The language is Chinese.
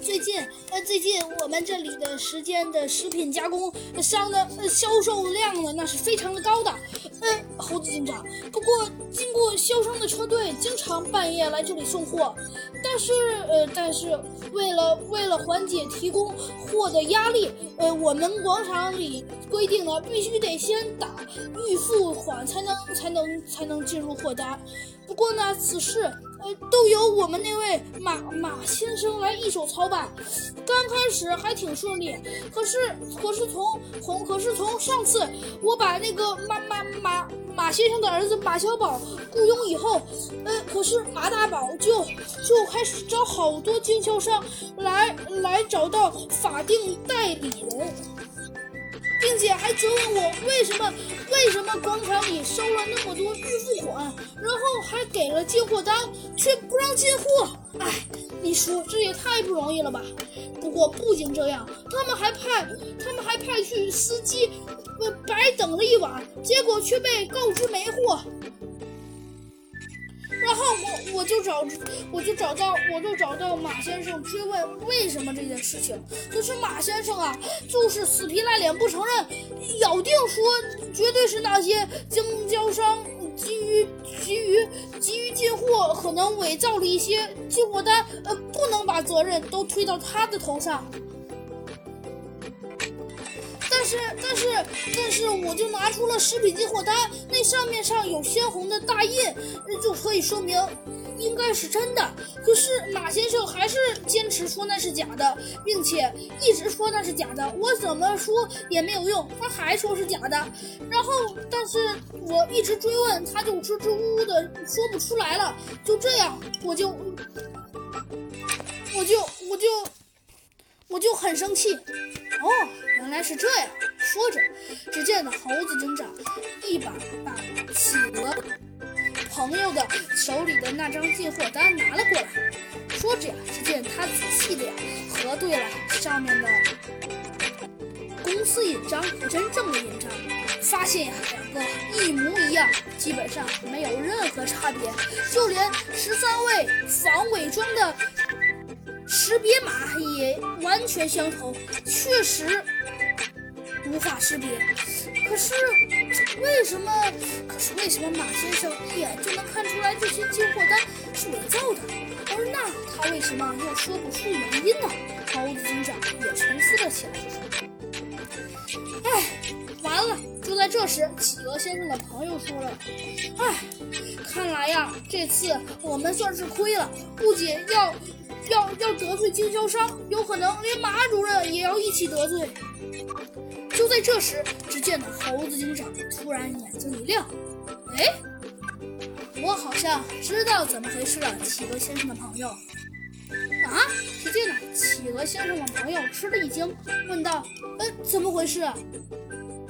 最近，呃，最近我们这里的时间的食品加工商的呃销售量呢，那是非常的高的。呃，猴子警长，不过经过销商的车队经常半夜来这里送货，但是，呃，但是为了为了缓解提供货的压力，呃，我们广场里规定呢，必须得先打预付款才能才能才能进入货单。不过呢，此事。呃，都由我们那位马马先生来一手操办。刚开始还挺顺利，可是可是从从可是从上次我把那个马马马马先生的儿子马小宝雇佣以后，呃，可是马大宝就就开始找好多经销商来来找到法定代理人。并且还责问我为什么为什么广场里收了那么多预付款，然后给了进货单，却不让进货。哎，你说这也太不容易了吧？不过不仅这样，他们还派他们还派去司机，呃，白等了一晚，结果却被告知没货。然后我我就找我就找到我就找到马先生追问为什么这件事情，可是马先生啊就是死皮赖脸不承认，咬定说绝对是那些经销商于急于急于进货，可能伪造了一些进货单，呃，不能把责任都推到他的头上。但是但是但是，我就拿出了食品进货单，那上面上有鲜红的大印，就可以说明应该是真的。可是马先生还是坚持说那是假的，并且一直说那是假的。我怎么说也没有用，他还说是假的。然后，但是我一直追问，他就支支吾吾的说不出来了。就这样，我就我就我就我就我就很生气。哦。原来是这样，说着，只见那猴子警长一把把企鹅朋友的手里的那张进货单拿了过来，说着呀，只见他仔细的核对了上面的公司印章和真正的印章，发现呀两个一模一样，基本上没有任何差别，就连十三位防伪装的识别码也完全相同，确实。无法识别，可是为什么？可是为什么马先生一眼就能看出来这些进货单是伪造的？而那他为什么又说不出原因呢？猴子警长也沉思了起来。哎，完了！就在这时，企鹅先生的朋友说了：“哎，看，这次我们算是亏了，不仅要要要得罪经销商，有可能连马主任也要一起得罪。”就在这时，只见那猴子警长突然眼睛一亮，哎，我好像知道怎么回事了。企鹅先生的朋友，啊！只见那企鹅先生的朋友吃了一惊，问道：“呃，怎么回事？”